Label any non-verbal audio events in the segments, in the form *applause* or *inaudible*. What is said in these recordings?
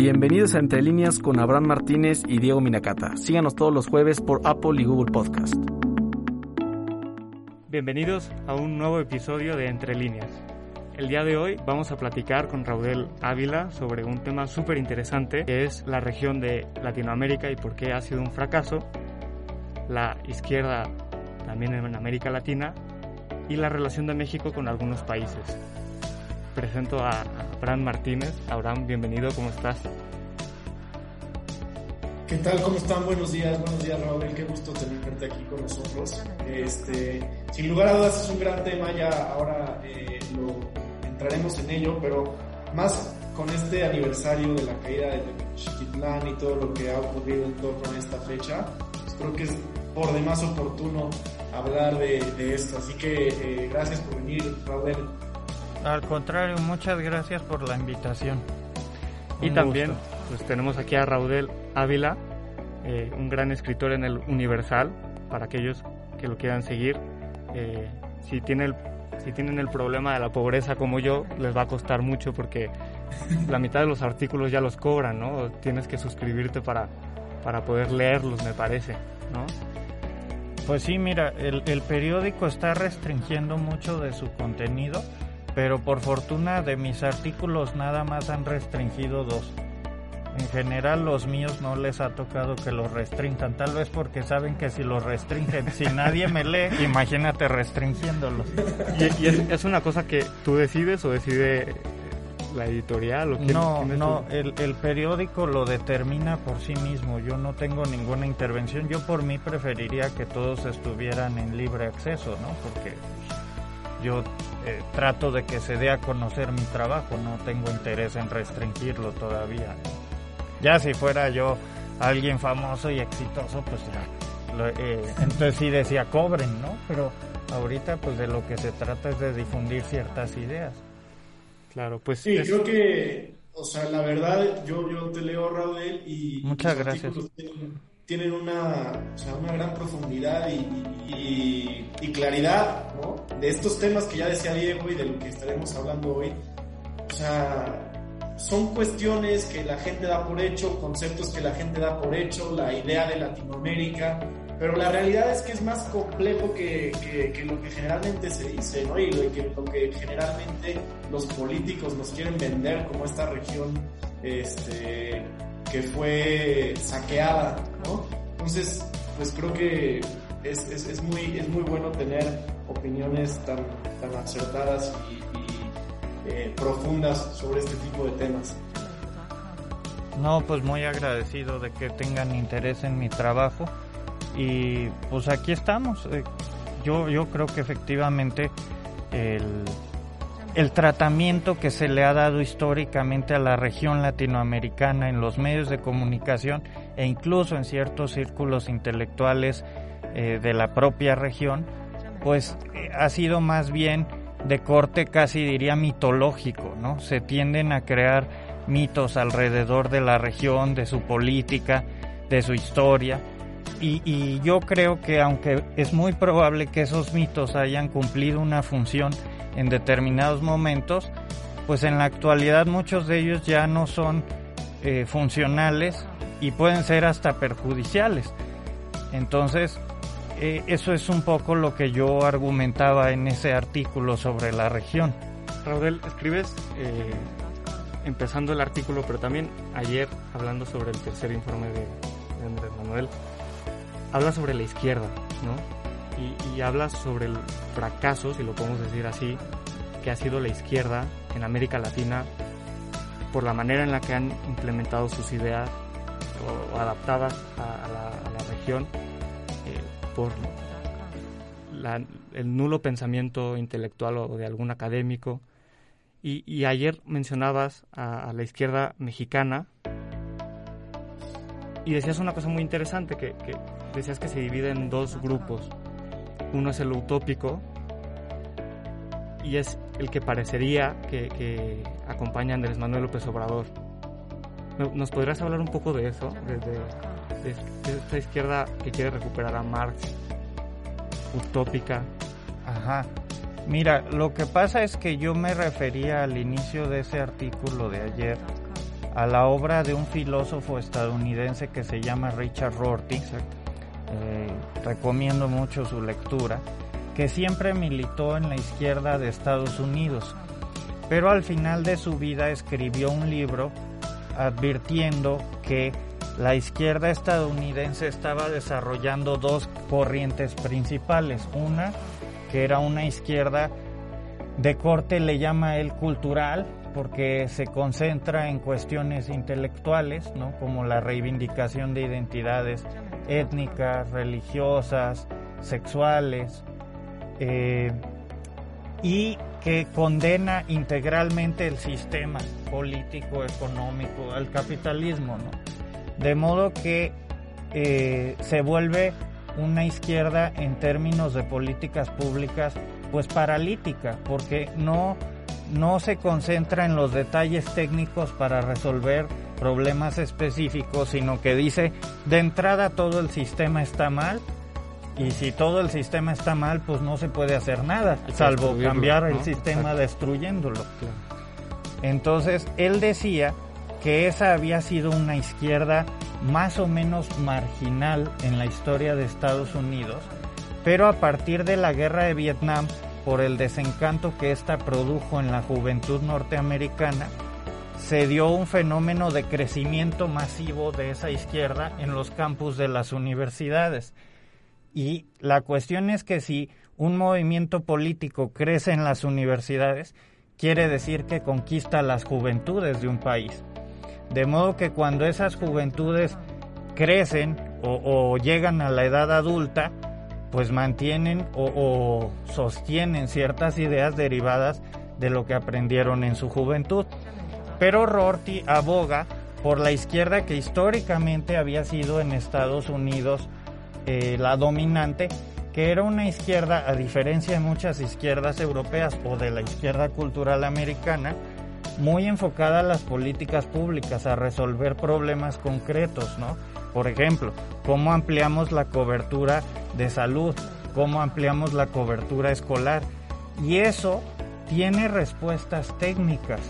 Bienvenidos a Entre Líneas con Abraham Martínez y Diego Minacata. Síganos todos los jueves por Apple y Google Podcast. Bienvenidos a un nuevo episodio de Entre Líneas. El día de hoy vamos a platicar con Raudel Ávila sobre un tema súper interesante que es la región de Latinoamérica y por qué ha sido un fracaso, la izquierda también en América Latina y la relación de México con algunos países presento a Abraham Martínez. Abraham, bienvenido, ¿cómo estás? ¿Qué tal? ¿Cómo están? Buenos días, buenos días Raúl, qué gusto tenerte aquí con nosotros. Este, sin lugar a dudas es un gran tema, ya ahora eh, lo entraremos en ello, pero más con este aniversario de la caída de Tenochtitlán y todo lo que ha ocurrido en torno a esta fecha, pues creo que es por demás oportuno hablar de, esto. Así que eh, gracias por venir, Raúl. Al contrario, muchas gracias por la invitación. y también pues tenemos aquí a Raudel Ávila, eh, un gran escritor en el Universal, para aquellos que lo quieran seguir. Eh, si, tiene el, si tienen el problema de la pobreza como yo, les va a costar mucho porque la mitad de los artículos ya los cobran, ¿no? Tienes que suscribirte para, para poder leerlos, me parece, ¿no? Pues sí, mira, el, el periódico está restringiendo mucho de su contenido pero por fortuna de mis artículos nada más han restringido dos. En general los míos no les ha tocado que los restrinjan, tal vez porque saben que si los restringen, si nadie me lee, imagínate restringiéndolos. ¿Y, es, una cosa que tú decides o decide la editorial? O no, no, el, el, periódico lo determina por sí mismo, yo no tengo ninguna intervención, yo por mí preferiría que todos estuvieran en libre acceso, ¿no? Porque yo eh, trato de que se dé a conocer mi trabajo, no tengo interés en restringirlo todavía. Ya si fuera yo alguien famoso y exitoso, pues ya, eh, entonces sí decía cobren, ¿no? Pero ahorita pues de lo que se trata es de difundir ciertas ideas. Claro, pues sí, creo que, o sea, la verdad, yo, yo te leo Raúl y muchas gracias tienen una, o sea, una gran profundidad y, y, claridad ¿no? De estos temas que ya decía Diego y de lo que estaremos hablando hoy. O sea, son cuestiones que la gente da por hecho, conceptos que la gente da por hecho, la idea de Latinoamérica, pero la realidad es que es más complejo que, que, lo que generalmente se dice, ¿no? Y lo que, lo que generalmente los políticos nos quieren vender como esta región este, que fue saqueada, ¿no? Entonces, pues creo que es, es, es muy, es muy bueno tener opiniones tan, tan acertadas y, eh, profundas sobre este tipo de temas. No, pues muy agradecido de que tengan interés en mi trabajo y pues aquí estamos. Eh, yo, yo creo que efectivamente el el tratamiento que se le ha dado históricamente a la región latinoamericana en los medios de comunicación e incluso en ciertos círculos intelectuales eh, de la propia región, pues eh, ha sido más bien de corte casi diría mitológico, ¿no? Se tienden a crear mitos alrededor de la región, de su política, de su historia, y, yo creo que aunque es muy probable que esos mitos hayan cumplido una función en determinados momentos, pues en la actualidad muchos de ellos ya no son eh, funcionales y pueden ser hasta perjudiciales. Entonces, eh, eso es un poco lo que yo argumentaba en ese artículo sobre la región. Raudel, escribes eh, empezando el artículo, pero también ayer hablando sobre el tercer informe de, Andrés Manuel, habla sobre la izquierda, ¿no? y, hablas sobre el fracaso, si lo podemos decir así, que ha sido la izquierda en América Latina por la manera en la que han implementado sus ideas o, adaptadas a, la, región, por el nulo pensamiento intelectual o de algún académico. Y, ayer mencionabas a, la izquierda mexicana y decías una cosa muy interesante, que, que decías que se divide en dos grupos, uno es el utópico y es el que parecería que, acompaña a Andrés Manuel López Obrador. ¿Nos podrías hablar un poco de eso? De, esta izquierda que quiere recuperar a Marx, utópica. Ajá. Mira, lo que pasa es que yo me refería al inicio de ese artículo de ayer a la obra de un filósofo estadounidense que se llama Richard Rorty. Eh, recomiendo mucho su lectura, que siempre militó en la izquierda de Estados Unidos, pero al final de su vida escribió un libro advirtiendo que la izquierda estadounidense estaba desarrollando dos corrientes principales. Una, que era una izquierda de corte, le llama él cultural, porque se concentra en cuestiones intelectuales, ¿no? como la reivindicación de identidades étnicas, religiosas, sexuales, eh, y que condena integralmente el sistema político, económico, el capitalismo, ¿no? De modo que eh, se vuelve una izquierda en términos de políticas públicas pues paralítica, porque no, no se concentra en los detalles técnicos para resolver problemas específicos, sino que dice de entrada todo el sistema está mal y si todo el sistema está mal, pues no se puede hacer nada, salvo cambiar el sistema destruyéndolo. Entonces, él decía que esa había sido una izquierda más o menos marginal en la historia de Estados Unidos, pero a partir de la guerra de Vietnam, por el desencanto que ésta produjo en la juventud norteamericana, se dio un fenómeno de crecimiento masivo de esa izquierda en los campus de las universidades. Y la cuestión es que si un movimiento político crece en las universidades, quiere decir que conquista las juventudes de un país. De modo que cuando esas juventudes crecen o, llegan a la edad adulta, pues mantienen o, sostienen ciertas ideas derivadas de lo que aprendieron en su juventud. Pero Rorty aboga por la izquierda que históricamente había sido en Estados Unidos eh, la dominante, que era una izquierda, a diferencia de muchas izquierdas europeas o de la izquierda cultural americana, muy enfocada a las políticas públicas, a resolver problemas concretos, ¿no? Por ejemplo, cómo ampliamos la cobertura de salud, cómo ampliamos la cobertura escolar. Y eso tiene respuestas técnicas.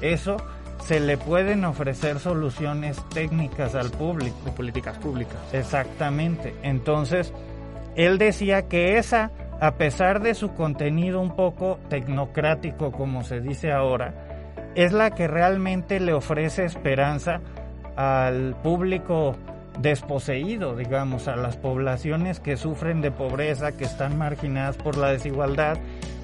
Eso se le pueden ofrecer soluciones técnicas al público. De políticas públicas. Exactamente. Entonces, él decía que esa, a pesar de su contenido un poco tecnocrático, como se dice ahora, es la que realmente le ofrece esperanza al público desposeído, digamos, a las poblaciones que sufren de pobreza, que están marginadas por la desigualdad,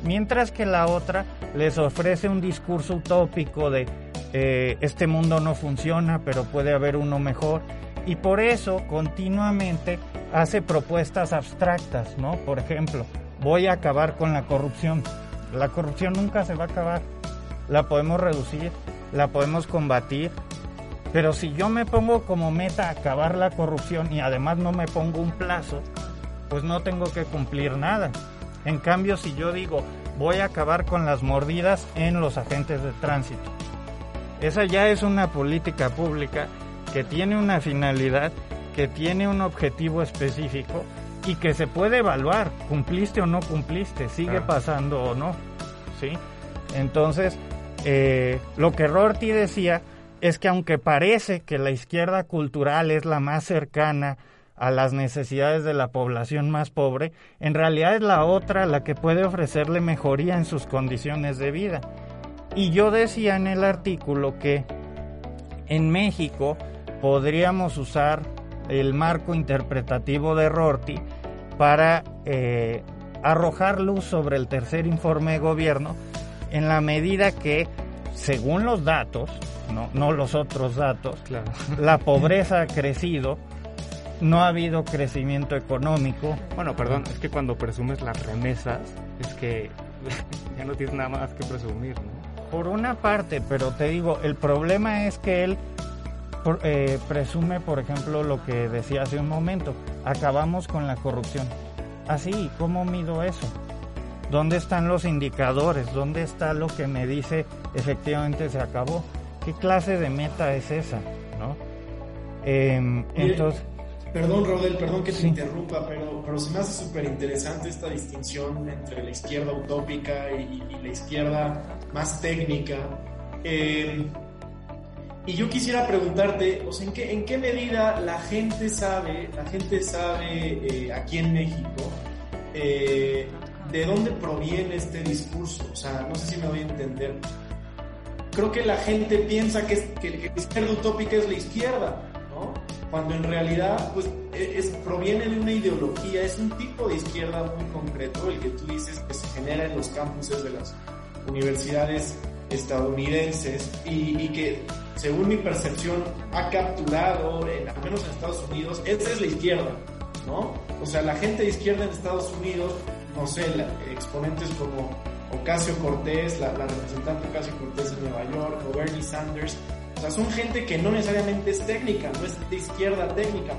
mientras que la otra les ofrece un discurso utópico de eh, este mundo no funciona, pero puede haber uno mejor, y por eso continuamente hace propuestas abstractas, ¿no? Por ejemplo, voy a acabar con la corrupción. La corrupción nunca se va a acabar la podemos reducir, la podemos combatir, pero si yo me pongo como meta acabar la corrupción y además no me pongo un plazo, pues no tengo que cumplir nada. En cambio, si yo digo voy a acabar con las mordidas en los agentes de tránsito, esa ya es una política pública que tiene una finalidad, que tiene un objetivo específico y que se puede evaluar, cumpliste o no cumpliste, sigue pasando o no, ¿sí? Entonces, eh, lo que Rorty decía es que aunque parece que la izquierda cultural es la más cercana a las necesidades de la población más pobre, en realidad es la otra la que puede ofrecerle mejoría en sus condiciones de vida. Y yo decía en el artículo que en México podríamos usar el marco interpretativo de Rorty para eh, arrojar luz sobre el tercer informe de gobierno en la medida que, según los datos, no, no los otros datos, *laughs* la pobreza ha *laughs* crecido, no ha habido crecimiento económico. Bueno, perdón, es que cuando presumes las remesas, es que *laughs* ya no tienes nada más que presumir, ¿no? Por una parte, pero te digo, el problema es que él eh, presume, por ejemplo, lo que decía hace un momento, acabamos con la corrupción. Así, ¿cómo mido eso? ¿Dónde están los indicadores? ¿Dónde está lo que me dice efectivamente se acabó? ¿Qué clase de meta es esa? ¿no? Em, entonces, perdón, Rodel, perdón que te interrumpa, pero, pero se me hace súper interesante esta distinción entre la izquierda utópica y, la izquierda más técnica. Em, Y yo quisiera preguntarte, o sea, ¿en qué, en qué medida la gente sabe, la gente sabe eh, aquí en México, eh, de dónde proviene este discurso? O sea, no sé si me voy a entender. Creo que la gente piensa que, es, que, que la izquierda utópica es la izquierda, ¿no? Cuando en realidad, pues, e, es, proviene de una ideología, es un tipo de izquierda muy concreto, el que tú dices que se genera en los campuses de las universidades estadounidenses y, y que según mi percepción, ha capturado, en, al menos en Estados Unidos, esa es la izquierda, ¿no? O sea, la gente de izquierda en Estados Unidos, no sé, exponentes como Ocasio Cortés, la, la, representante Ocasio Cortés en Nueva York, o Bernie Sanders, o sea, son gente que no necesariamente es técnica, no es de izquierda técnica,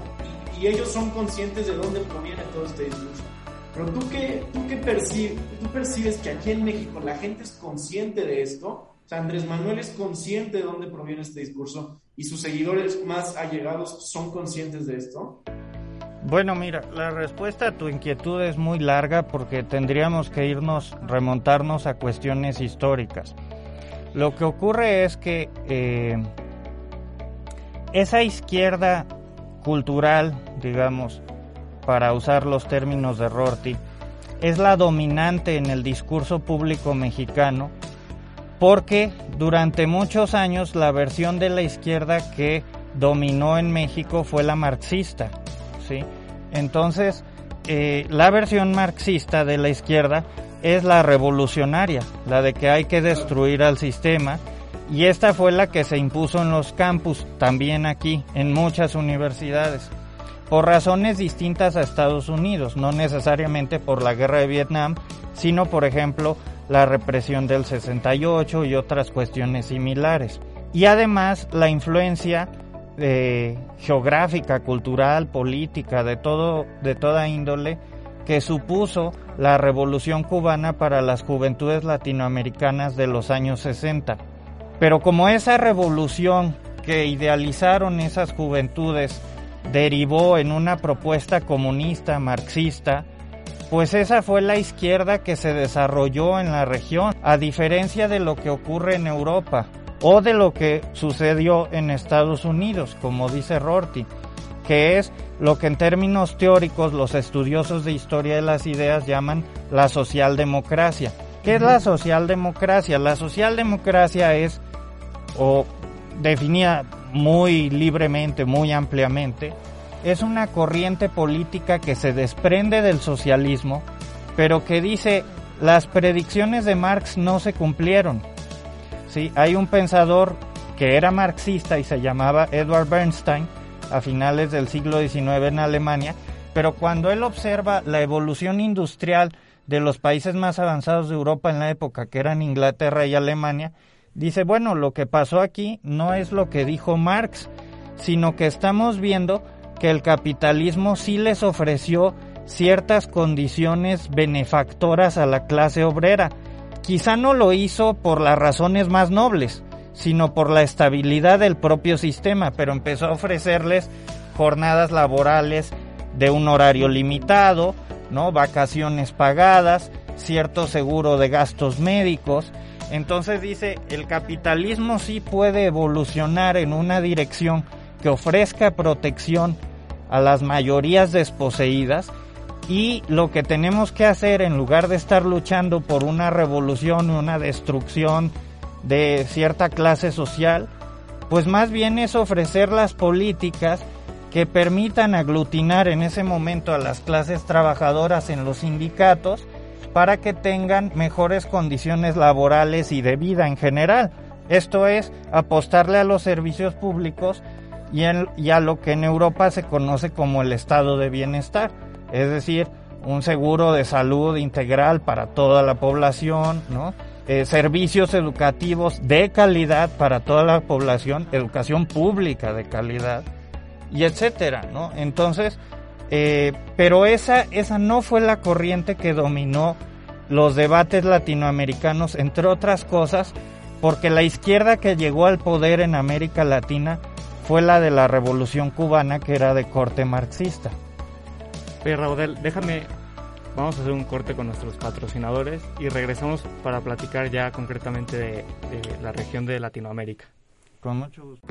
y, y ellos son conscientes de dónde proviene todo este discurso. Pero tú qué, tú qué percibes, tú percibes que aquí en México la gente es consciente de esto, o sea, Andrés Manuel es consciente de dónde proviene este discurso y sus seguidores más allegados son conscientes de esto. Bueno, mira, la respuesta a tu inquietud es muy larga porque tendríamos que irnos, remontarnos a cuestiones históricas. Lo que ocurre es que eh, esa izquierda cultural, digamos, para usar los términos de Rorty, es la dominante en el discurso público mexicano porque durante muchos años la versión de la izquierda que dominó en México fue la marxista, ¿sí? Entonces, eh, la versión marxista de la izquierda es la revolucionaria, la de que hay que destruir al sistema, y esta fue la que se impuso en los campus, también aquí, en muchas universidades, por razones distintas a Estados Unidos, no necesariamente por la guerra de Vietnam, sino por ejemplo la represión del 68 y otras cuestiones similares. Y además la influencia geográfica, cultural, política, de, todo, de toda índole que supuso la revolución cubana para las juventudes latinoamericanas de los años 60. Pero como esa revolución que idealizaron esas juventudes derivó en una propuesta comunista, marxista, pues esa fue la izquierda que se desarrolló en la región, a diferencia de lo que ocurre en Europa o de lo que sucedió en Estados Unidos, como dice Rorty, que es lo que en términos teóricos los estudiosos de historia de las ideas llaman la socialdemocracia. ¿Qué es la socialdemocracia? La socialdemocracia es, o definida muy libremente, muy ampliamente, es una corriente política que se desprende del socialismo, pero que dice las predicciones de Marx no se cumplieron. ¿Sí? Hay un pensador que era marxista y se llamaba Edward Bernstein a finales del siglo XIX en Alemania, pero cuando él observa la evolución industrial de los países más avanzados de Europa en la época, que eran Inglaterra y Alemania, dice, bueno, lo que pasó aquí no es lo que dijo Marx, sino que estamos viendo que el capitalismo sí les ofreció ciertas condiciones benefactoras a la clase obrera. Quizá no lo hizo por las razones más nobles, sino por la estabilidad del propio sistema, pero empezó a ofrecerles jornadas laborales de un horario limitado, ¿no? vacaciones pagadas, cierto seguro de gastos médicos. Entonces dice, el capitalismo sí puede evolucionar en una dirección que ofrezca protección a las mayorías desposeídas y lo que tenemos que hacer en lugar de estar luchando por una revolución o una destrucción de cierta clase social, pues más bien es ofrecer las políticas que permitan aglutinar en ese momento a las clases trabajadoras en los sindicatos para que tengan mejores condiciones laborales y de vida en general. Esto es apostarle a los servicios públicos y, a lo que en Europa se conoce como el estado de bienestar, es decir, un seguro de salud integral para toda la población. Eh, servicios educativos de calidad para toda la población, educación pública de calidad y etcétera, ¿no? Entonces, eh, pero esa, esa no fue la corriente que dominó los debates latinoamericanos, entre otras cosas, porque la izquierda que llegó al poder en América Latina fue la de la Revolución Cubana, que era de corte marxista. Oye, Raudel, déjame, vamos a hacer un corte con nuestros patrocinadores y regresamos para platicar ya concretamente de, la región de Latinoamérica. Con mucho gusto.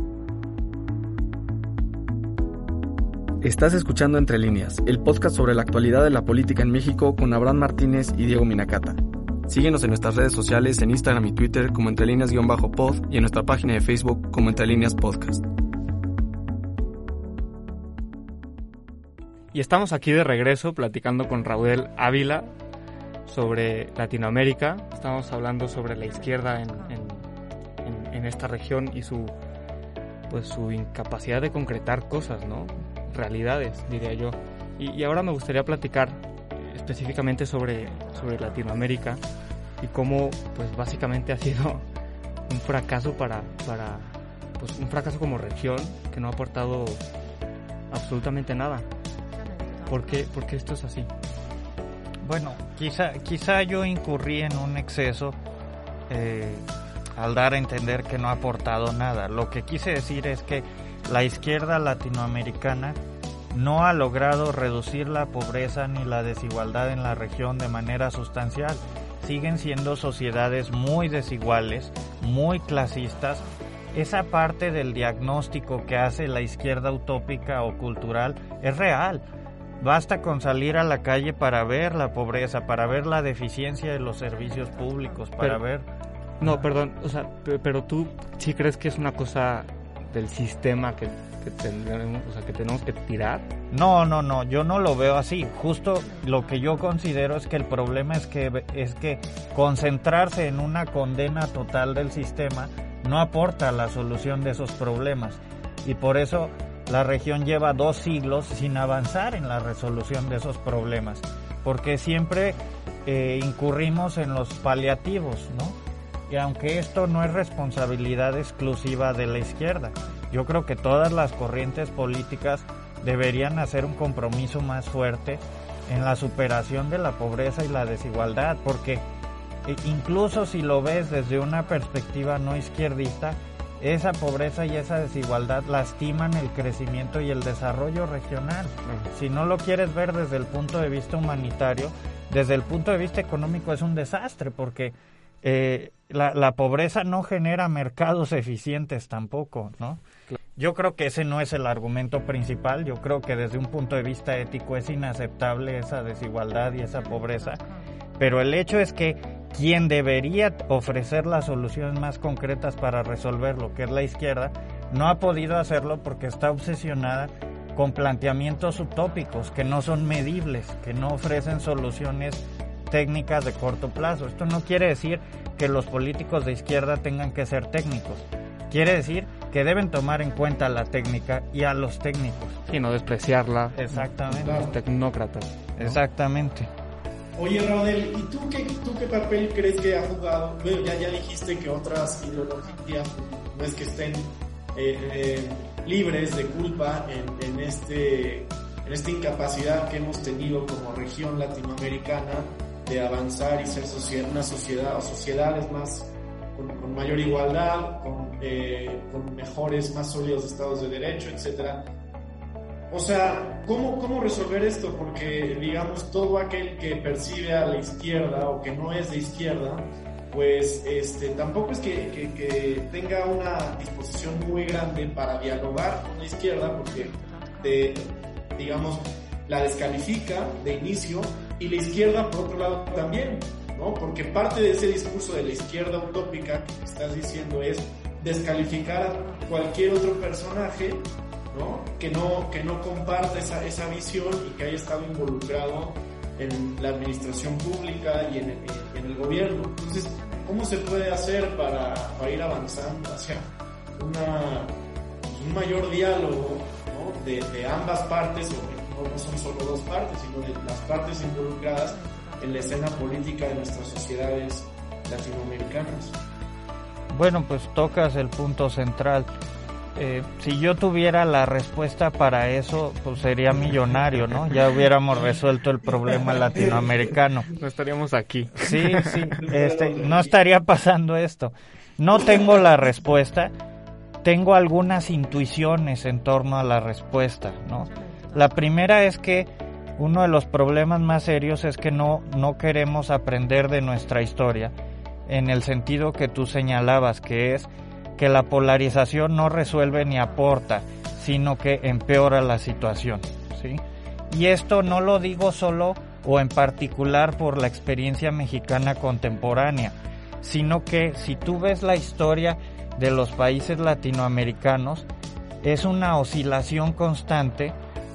Estás escuchando Entre Líneas, el podcast sobre la actualidad de la política en México con Abraham Martínez y Diego Minacata. Síguenos en nuestras redes sociales en Instagram y Twitter como Entre Líneas-pod y en nuestra página de Facebook como Entre Líneas Podcast. Y estamos aquí de regreso platicando con Raúl Ávila sobre Latinoamérica. Estamos hablando sobre la izquierda en, en, esta región y su pues su incapacidad de concretar cosas, ¿no? realidades, diría yo. Y, ahora me gustaría platicar específicamente sobre, sobre Latinoamérica y cómo, pues básicamente ha sido un fracaso para, para pues, un fracaso como región que no ha aportado absolutamente nada. ¿Por qué, esto es así? Bueno, quizá, quizá yo incurrí en un exceso eh, al dar a entender que no ha aportado nada. Lo que quise decir es que la izquierda latinoamericana no ha logrado reducir la pobreza ni la desigualdad en la región de manera sustancial. Siguen siendo sociedades muy desiguales, muy clasistas. Esa parte del diagnóstico que hace la izquierda utópica o cultural es real. Basta con salir a la calle para ver la pobreza, para ver la deficiencia de los servicios públicos, para ver... No, perdón, o sea, pero tú sí crees que es una cosa del sistema que que tenemos, o sea, que tenemos que tirar? No, no, no, yo no lo veo así. Justo lo que yo considero es que el problema es que es que concentrarse en una condena total del sistema no aporta la solución de esos problemas y por eso la región lleva dos siglos sin avanzar en la resolución de esos problemas, porque siempre eh, incurrimos en los paliativos, ¿no? Y aunque esto no es responsabilidad exclusiva de la izquierda, yo creo que todas las corrientes políticas deberían hacer un compromiso más fuerte en la superación de la pobreza y la desigualdad, porque e, incluso si lo ves desde una perspectiva no izquierdista, esa pobreza y esa desigualdad lastiman el crecimiento y el desarrollo regional. Si no lo quieres ver desde el punto de vista humanitario, desde el punto de vista económico es un desastre, porque eh, la, la, pobreza no genera mercados eficientes tampoco, ¿no? Yo creo que ese no es el argumento principal. Yo creo que desde un punto de vista ético es inaceptable esa desigualdad y esa pobreza. Pero el hecho es que quien debería ofrecer las soluciones más concretas para resolver lo que es la izquierda, no ha podido hacerlo porque está obsesionada con planteamientos utópicos que no son medibles, que no ofrecen soluciones técnicas de corto plazo. Esto no quiere decir que los políticos de izquierda tengan que ser técnicos. Quiere decir que deben tomar en cuenta la técnica y a los técnicos. Y no despreciarla. Exactamente. Los tecnócratas. Exactamente. Oye, Rodel, ¿y tú qué, tú qué papel crees que ha jugado? Bueno, ya, ya dijiste que otras ideologías no es que estén eh, eh, libres de culpa en, este, en esta incapacidad que hemos tenido como región latinoamericana de avanzar y ser sociedad, una sociedad o sociedades más con, mayor igualdad, eh, con, mejores, más sólidos estados de derecho, etc. O sea, ¿cómo, ¿cómo resolver esto? Porque, digamos, todo aquel que percibe a la izquierda o que no es de izquierda, pues este, tampoco es que, que, tenga una disposición muy grande para dialogar con la izquierda, porque, digamos, la descalifica de inicio y la izquierda, por otro lado, también. ¿no? Porque parte de ese discurso de la izquierda utópica que estás diciendo es descalificar a cualquier otro personaje, ¿no? Que no, que no comparta esa, esa visión y que haya estado involucrado en la administración pública y en el, gobierno. Entonces, ¿cómo se puede hacer para, para ir avanzando hacia una, un mayor diálogo ¿no? de, ambas partes, o no son solo dos partes, sino de las partes involucradas en la escena política de nuestras sociedades latinoamericanas. Bueno, pues tocas el punto central. Eh, si yo tuviera la respuesta para eso, pues sería millonario, ¿no? Ya hubiéramos resuelto el problema *laughs* latinoamericano. No estaríamos aquí. Sí, sí, *laughs* este, no estaría pasando esto. No tengo la respuesta, tengo algunas intuiciones en torno a la respuesta, ¿no? La primera es que uno de los problemas más serios es que no, no queremos aprender de nuestra historia, en el sentido que tú señalabas, que es que la polarización no resuelve ni aporta, sino que empeora la situación. ¿sí? Y esto no lo digo solo o en particular por la experiencia mexicana contemporánea, sino que si tú ves la historia de los países latinoamericanos, es una oscilación constante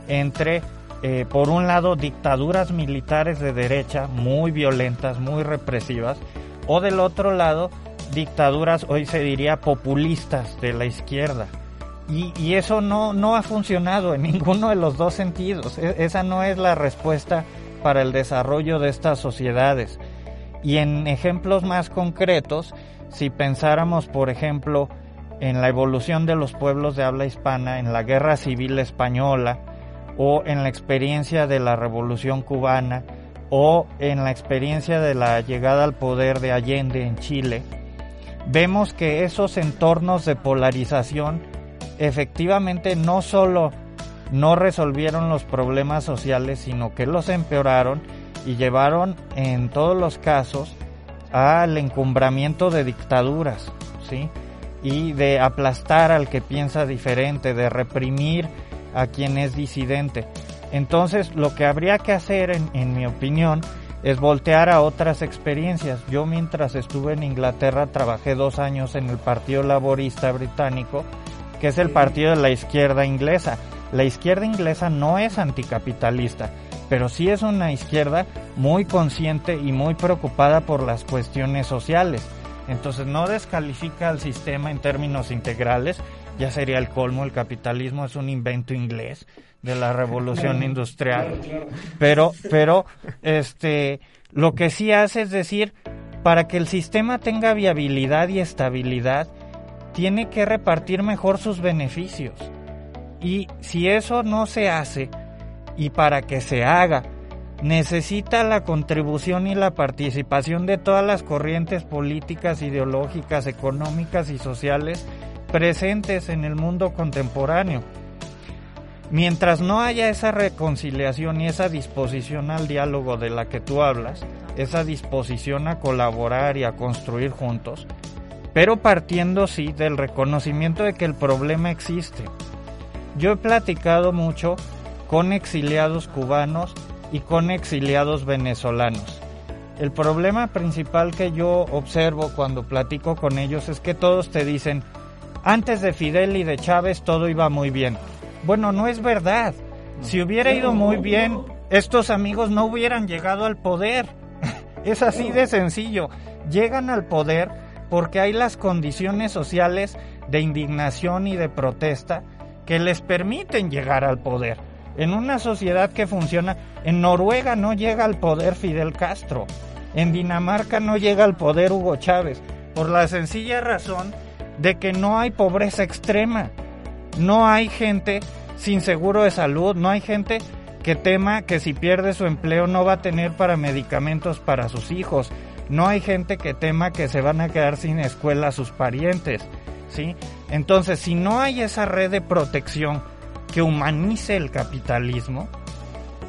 entre, eh, por un lado, dictaduras militares de derecha muy violentas, muy represivas, o del otro lado, dictaduras, hoy se diría, populistas de la izquierda. Y, eso no, no ha funcionado en *laughs* ninguno de los dos sentidos. E, esa no es la respuesta para el desarrollo de estas sociedades. Y en ejemplos más concretos, si pensáramos, por ejemplo, en la evolución de los pueblos de habla hispana, en la guerra civil española, o en la experiencia de la revolución cubana, o en la experiencia de la llegada al poder de Allende en Chile, vemos que esos entornos de polarización efectivamente no solo no resolvieron los problemas sociales, sino que los empeoraron y llevaron en todos los casos al encumbramiento de dictaduras, ¿sí? Y de aplastar al que piensa diferente, de reprimir a quien es disidente. Entonces, lo que habría que hacer, en, en mi opinión, es voltear a otras experiencias. Yo mientras estuve en Inglaterra trabajé dos años en el Partido Laborista Británico, que es el partido de la izquierda inglesa. La izquierda inglesa no es anticapitalista, pero sí es una izquierda muy consciente y muy preocupada por las cuestiones sociales. Entonces no descalifica al sistema en términos integrales, ya sería el colmo, el capitalismo es un invento inglés de la revolución *laughs* industrial. Pero, pero, este, lo que sí hace es decir, para que el sistema tenga viabilidad y estabilidad, tiene que repartir mejor sus beneficios. Y si eso no se hace, y para que se haga necesita la contribución y la participación de todas las corrientes políticas, ideológicas, económicas y sociales presentes en el mundo contemporáneo. Mientras no haya esa reconciliación y esa disposición al diálogo de la que tú hablas, esa disposición a colaborar y a construir juntos, pero partiendo sí del reconocimiento de que el problema existe. Yo he platicado mucho con exiliados cubanos y con exiliados venezolanos. El problema principal que yo observo cuando platico con ellos es que todos te dicen, antes de Fidel y de Chávez todo iba muy bien. Bueno, no es verdad. Si hubiera ido muy bien, estos amigos no hubieran llegado al poder. *laughs* Es así de sencillo. Llegan al poder porque hay las condiciones sociales de indignación y de protesta que les permiten llegar al poder en una sociedad que funciona. En Noruega no llega al poder Fidel Castro, en Dinamarca no llega al poder Hugo Chávez, por la sencilla razón de que no hay pobreza extrema, no hay gente sin seguro de salud, no hay gente que tema que si pierde su empleo no va a tener para medicamentos para sus hijos, no hay gente que tema que se van a quedar sin escuela sus parientes, ¿sí? Entonces, si no hay esa red de protección que humanice el capitalismo,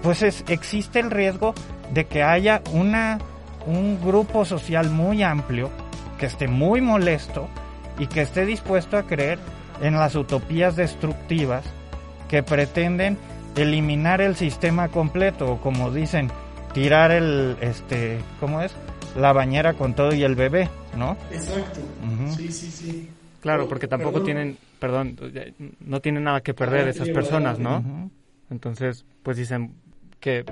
pues existe el riesgo de que haya una, un grupo social muy amplio que esté muy molesto y que esté dispuesto a creer en las utopías destructivas que pretenden eliminar el sistema completo o como dicen tirar el este cómo es la bañera con todo y el bebé no exacto. Sí sí sí. Claro porque tampoco tienen perdón, no tienen nada que perder esas personas, ¿no? Entonces, pues dicen que,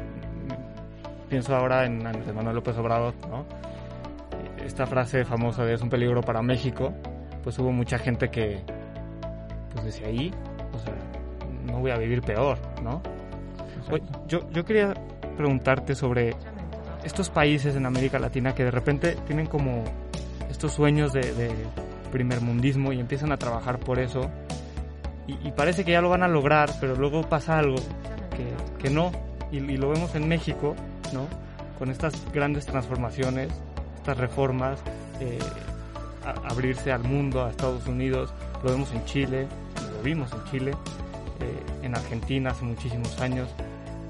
pienso ahora en Andrés Manuel López Obrador, ¿no? Esta frase famosa de es un peligro para México, pues hubo mucha gente que, pues decía ahí, o sea, no voy a vivir peor, ¿no? yo, yo quería preguntarte sobre estos países en América Latina que de repente tienen como estos sueños de primer mundismo y empiezan a trabajar por eso. Y, parece que ya lo van a lograr, pero luego pasa algo que, que no. Y, lo vemos en México, ¿no? Con estas grandes transformaciones, estas reformas, eh, abrirse al mundo, a Estados Unidos. Lo vemos en Chile, lo vimos en Chile, eh, en Argentina hace muchísimos años.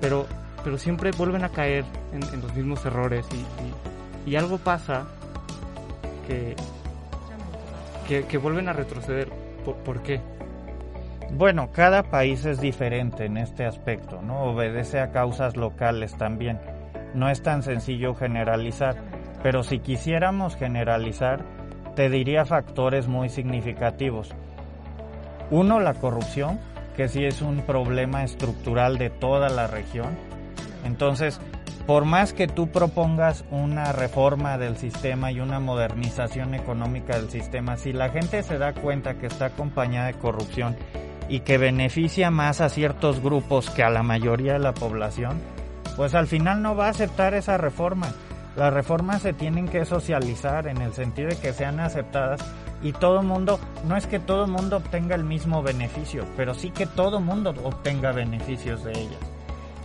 Pero, pero siempre vuelven a caer en, los mismos errores y, y algo pasa que, que, vuelven a retroceder. ¿Por, qué? Bueno, cada país es diferente en este aspecto, ¿no? Obedece a causas locales también. No es tan sencillo generalizar, pero si quisiéramos generalizar, te diría factores muy significativos. Uno, la corrupción, que sí es un problema estructural de toda la región. Entonces, por más que tú propongas una reforma del sistema y una modernización económica del sistema, si la gente se da cuenta que está acompañada de corrupción y que beneficia más a ciertos grupos que a la mayoría de la población, pues al final no va a aceptar esa reforma. Las reformas se tienen que socializar en el sentido de que sean aceptadas y todo mundo, no es que todo mundo obtenga el mismo beneficio, pero sí que todo mundo obtenga beneficios de ellas.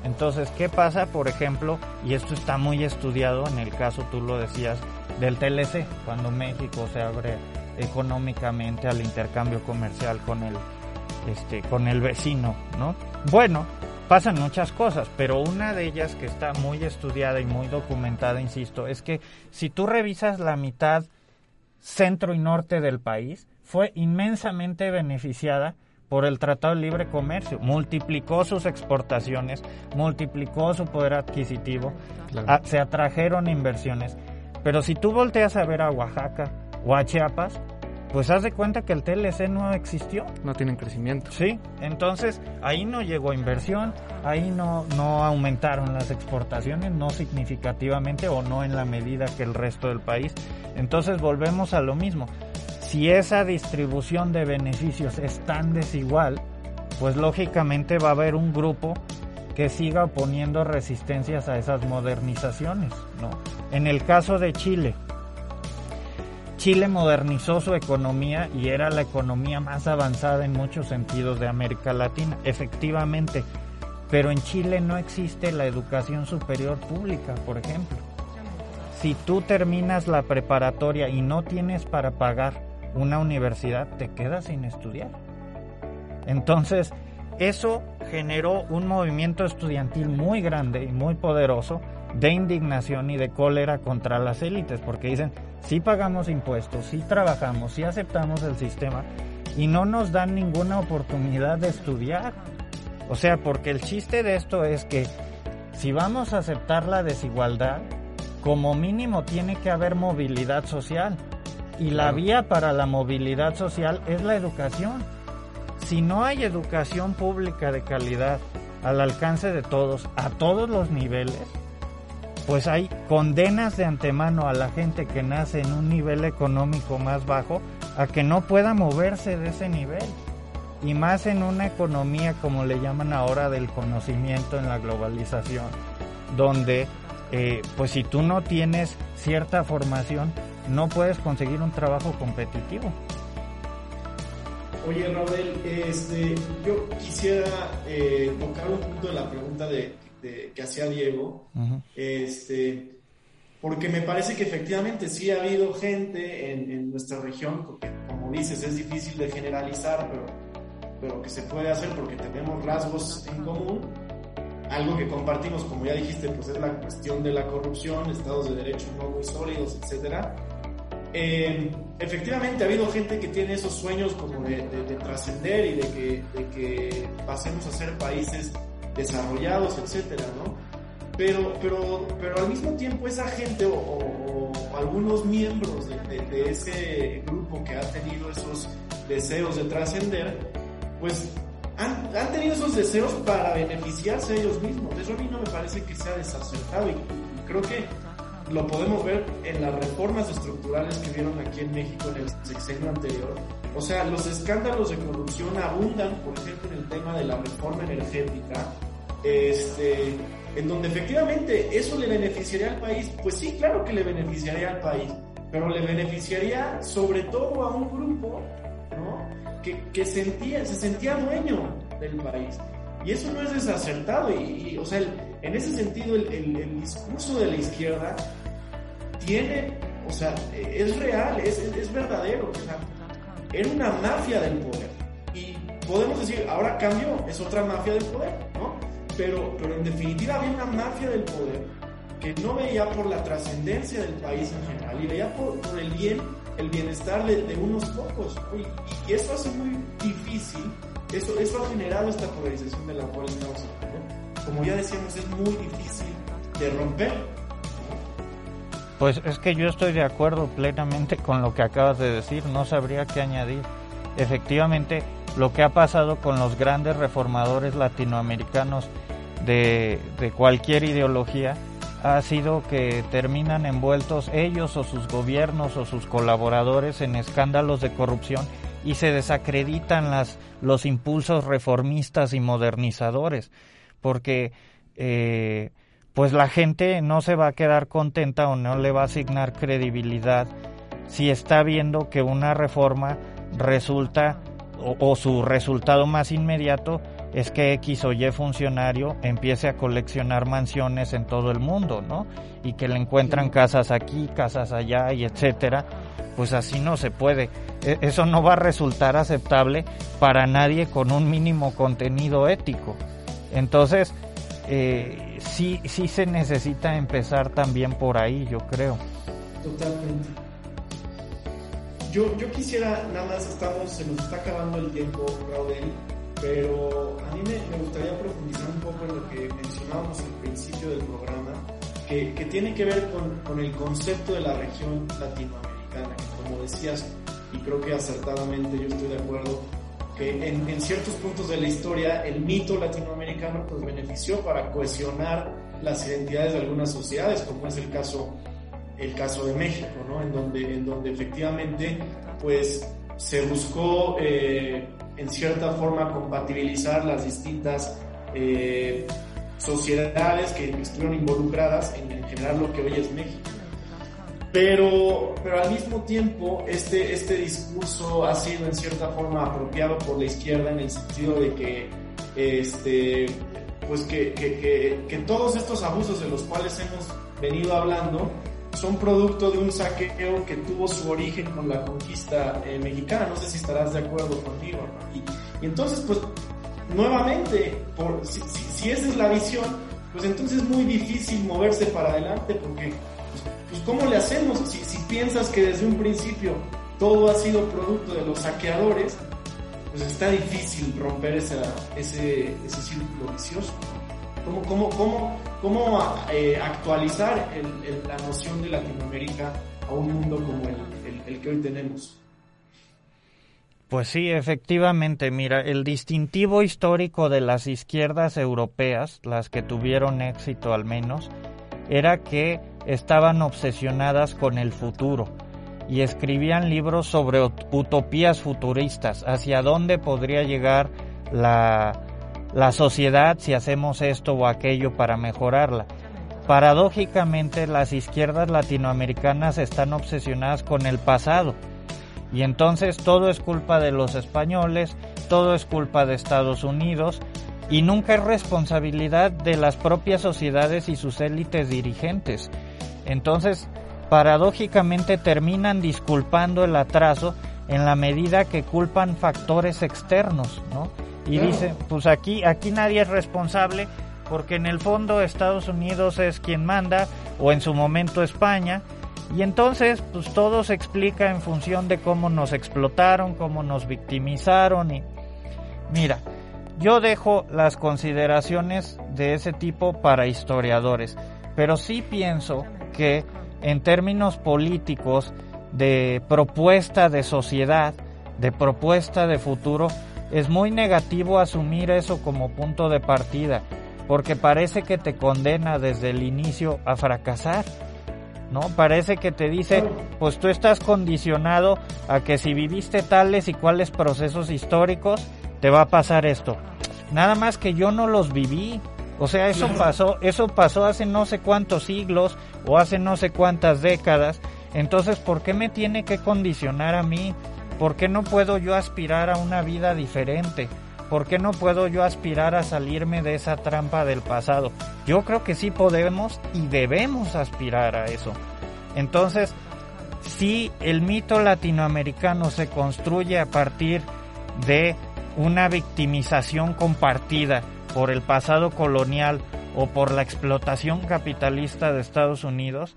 Entonces, ¿qué pasa, por ejemplo? Y esto está muy estudiado en el caso, tú lo decías, del TLC, cuando México se abre económicamente al intercambio comercial con el, este, con el vecino, ¿no? Bueno, pasan muchas cosas, pero una de ellas que está muy estudiada y muy documentada, insisto, es que si tú revisas la mitad centro y norte del país, fue inmensamente beneficiada por el Tratado de Libre Comercio. Multiplicó sus exportaciones, multiplicó su poder adquisitivo, se atrajeron inversiones. Pero si tú volteas a ver a Oaxaca o a Chiapas, pues haz de cuenta que el TLC no existió. No tienen crecimiento. Sí, entonces ahí no llegó inversión, ahí no, no aumentaron las exportaciones, no significativamente o no en la medida que el resto del país. Entonces volvemos a lo mismo. Si esa distribución de beneficios es tan desigual, pues lógicamente va a haber un grupo que siga oponiendo resistencias a esas modernizaciones. ¿no? En el caso de Chile, Chile modernizó su economía y era la economía más avanzada en muchos sentidos de América Latina, efectivamente, pero en Chile no existe la educación superior pública, por ejemplo. Si tú terminas la preparatoria y no tienes para pagar una universidad, te quedas sin estudiar. Entonces, eso generó un movimiento estudiantil muy grande y muy poderoso de indignación y de cólera contra las élites, porque dicen, si pagamos impuestos, si trabajamos, si aceptamos el sistema y no nos dan ninguna oportunidad de estudiar. O sea, porque el chiste de esto es que si vamos a aceptar la desigualdad, como mínimo tiene que haber movilidad social. Y la vía para la movilidad social es la educación. Si no hay educación pública de calidad al alcance de todos, a todos los niveles, pues hay condenas de antemano a la gente que nace en un nivel económico más bajo a que no pueda moverse de ese nivel. Y más en una economía como le llaman ahora del conocimiento en la globalización, donde eh, pues si tú no tienes cierta formación, no puedes conseguir un trabajo competitivo. Oye, Raúl, este, yo quisiera eh, tocar un punto de la pregunta de que hacía Diego, este, porque me parece que efectivamente sí ha habido gente en, nuestra región, porque como dices, es difícil de generalizar, pero, pero que se puede hacer porque tenemos rasgos en común. Algo que compartimos, como ya dijiste, pues es la cuestión de la corrupción, estados de derecho no muy sólidos, etcétera. Eh, efectivamente ha habido gente que tiene esos sueños como de, trascender y de que, de que pasemos a ser países desarrollados, etcétera, ¿no? Pero, pero, pero al mismo tiempo esa gente o, algunos miembros de, ese grupo que ha tenido esos deseos de trascender, pues han, han, tenido esos deseos para beneficiarse ellos mismos. Eso a mí no me parece que sea desacertado y, creo que lo podemos ver en las reformas estructurales que vieron aquí en México en el sexenio anterior. O sea, los escándalos de corrupción abundan, por ejemplo, en el tema de la reforma energética, este, en donde efectivamente eso le beneficiaría al país, pues sí, claro que le beneficiaría al país, pero le beneficiaría sobre todo a un grupo que, sentía, se sentía dueño del país. Y eso no es desacertado, y, o sea, en ese sentido el, discurso de la izquierda tiene, o sea, es real, es, es verdadero, o sea, era una mafia del poder. Y podemos decir, ahora cambió, es otra mafia del poder, ¿no? Pero, pero en definitiva había una mafia del poder que no veía por la trascendencia del país en general y veía por, el bien, el bienestar de, unos pocos. Y, eso hace muy difícil eso, eso ha generado esta polarización de la cual estamos hablando. Como ya decíamos, es muy difícil de romper. Pues es que yo estoy de acuerdo plenamente con lo que acabas de decir, no sabría qué añadir. Efectivamente, lo que ha pasado con los grandes reformadores latinoamericanos de, cualquier ideología ha sido que terminan envueltos ellos o sus gobiernos o sus colaboradores en escándalos de corrupción y se desacreditan los impulsos reformistas y modernizadores, porque eh, pues la gente no se va a quedar contenta o no le va a asignar credibilidad si está viendo que una reforma resulta o, o su resultado más inmediato es que X o Y funcionario empiece a coleccionar mansiones en todo el mundo, ¿no? Y que le encuentran casas aquí, casas allá y etcétera. Pues así no se puede. E, eso no va a resultar aceptable para nadie con un mínimo contenido ético. Entonces, eh, sí, sí se necesita empezar también por ahí, yo creo. Totalmente. Yo, yo quisiera, nada más estamos, se nos está acabando el tiempo, Raudel, pero a mí me, me, gustaría profundizar un poco en lo que mencionábamos al principio del programa, que, que tiene que ver con, con, el concepto de la región latinoamericana, que como decías, y creo que acertadamente yo estoy de acuerdo, que en, en, ciertos puntos de la historia el mito latinoamericano pues benefició para cohesionar las identidades de algunas sociedades, como es el caso, el caso de México, ¿no? en, donde, en donde efectivamente pues se buscó eh, en cierta forma compatibilizar las distintas eh, sociedades que estuvieron involucradas en, en generar lo que hoy es México. Pero, pero al mismo tiempo, este, este discurso ha sido en cierta forma apropiado por la izquierda en el sentido de que, este, pues que, que, que, que todos estos abusos de los cuales hemos venido hablando son producto de un saqueo que tuvo su origen con la conquista eh, mexicana. No sé si estarás de acuerdo conmigo. Y, y entonces, pues, nuevamente, por, si, si, si, esa es la visión, pues entonces es muy difícil moverse para adelante porque pues ¿cómo le hacemos? Si, si, piensas que desde un principio todo ha sido producto de los saqueadores, pues está difícil romper esa, ese, ese círculo vicioso. ¿Cómo, cómo, cómo, cómo eh, actualizar la noción de Latinoamérica a un mundo como el que hoy tenemos? Pues sí, efectivamente, mira, el distintivo histórico de las izquierdas europeas, las que tuvieron éxito al menos, era que estaban obsesionadas con el futuro y escribían libros sobre utopías futuristas, hacia dónde podría llegar la, la sociedad si hacemos esto o aquello para mejorarla. Paradójicamente las izquierdas latinoamericanas están obsesionadas con el pasado y entonces todo es culpa de los españoles, todo es culpa de Estados Unidos y nunca es responsabilidad de las propias sociedades y sus élites dirigentes. Entonces, paradójicamente terminan disculpando el atraso en la medida que culpan factores externos, ¿no? Y claro. dicen, pues aquí, aquí nadie es responsable porque en el fondo Estados Unidos es quien manda o en su momento España y entonces pues todo se explica en función de cómo nos explotaron, cómo nos victimizaron y mira, yo dejo las consideraciones de ese tipo para historiadores, pero sí pienso que en términos políticos de propuesta de sociedad, de propuesta de futuro, es muy negativo asumir eso como punto de partida, porque parece que te condena desde el inicio a fracasar. ¿No? Parece que te dice, pues tú estás condicionado a que si viviste tales y cuales procesos históricos, te va a pasar esto. Nada más que yo no los viví, o sea, eso pasó, eso pasó hace no sé cuántos siglos o hace no sé cuántas décadas. Entonces, ¿por qué me tiene que condicionar a mí? ¿Por qué no puedo yo aspirar a una vida diferente? ¿Por qué no puedo yo aspirar a salirme de esa trampa del pasado? Yo creo que sí podemos y debemos aspirar a eso. Entonces, si el mito latinoamericano se construye a partir de una victimización compartida, por el pasado colonial o por la explotación capitalista de Estados Unidos,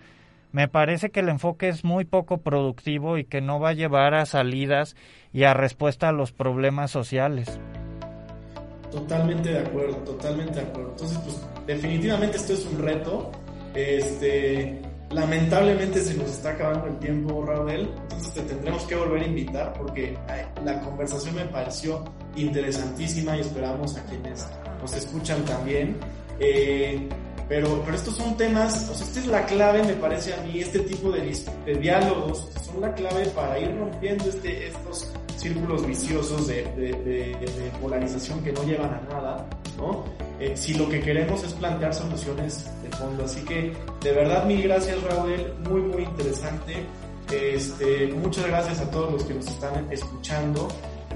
me parece que el enfoque es muy poco productivo y que no va a llevar a salidas y a respuesta a los problemas sociales. Totalmente de acuerdo, totalmente de acuerdo. Entonces, pues definitivamente esto es un reto. Este, lamentablemente se nos está acabando el tiempo, Raúl. Entonces te tendremos que volver a invitar porque la conversación me pareció interesantísima y esperamos a quienes nos escuchan también. Eh, pero, pero estos son temas, o sea, esta es la clave, me parece a mí, este tipo de, de diálogos son la clave para ir rompiendo este, estos círculos viciosos de, de, polarización que no llevan a nada, ¿no? Eh, si lo que queremos es plantear soluciones de fondo. Así que, de verdad, mil gracias, Raúl, muy, muy interesante. Este, muchas gracias a todos los que nos están escuchando.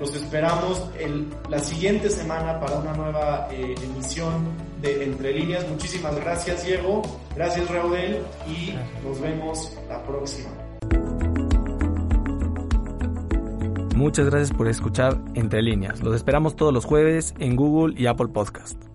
Los esperamos el, la siguiente semana para una nueva eh, emisión de Entre Líneas. Muchísimas gracias, Diego. Gracias, Raúl. Y nos vemos la próxima. Muchas gracias por escuchar Entre Líneas. Los esperamos todos los jueves en Google y Apple Podcast.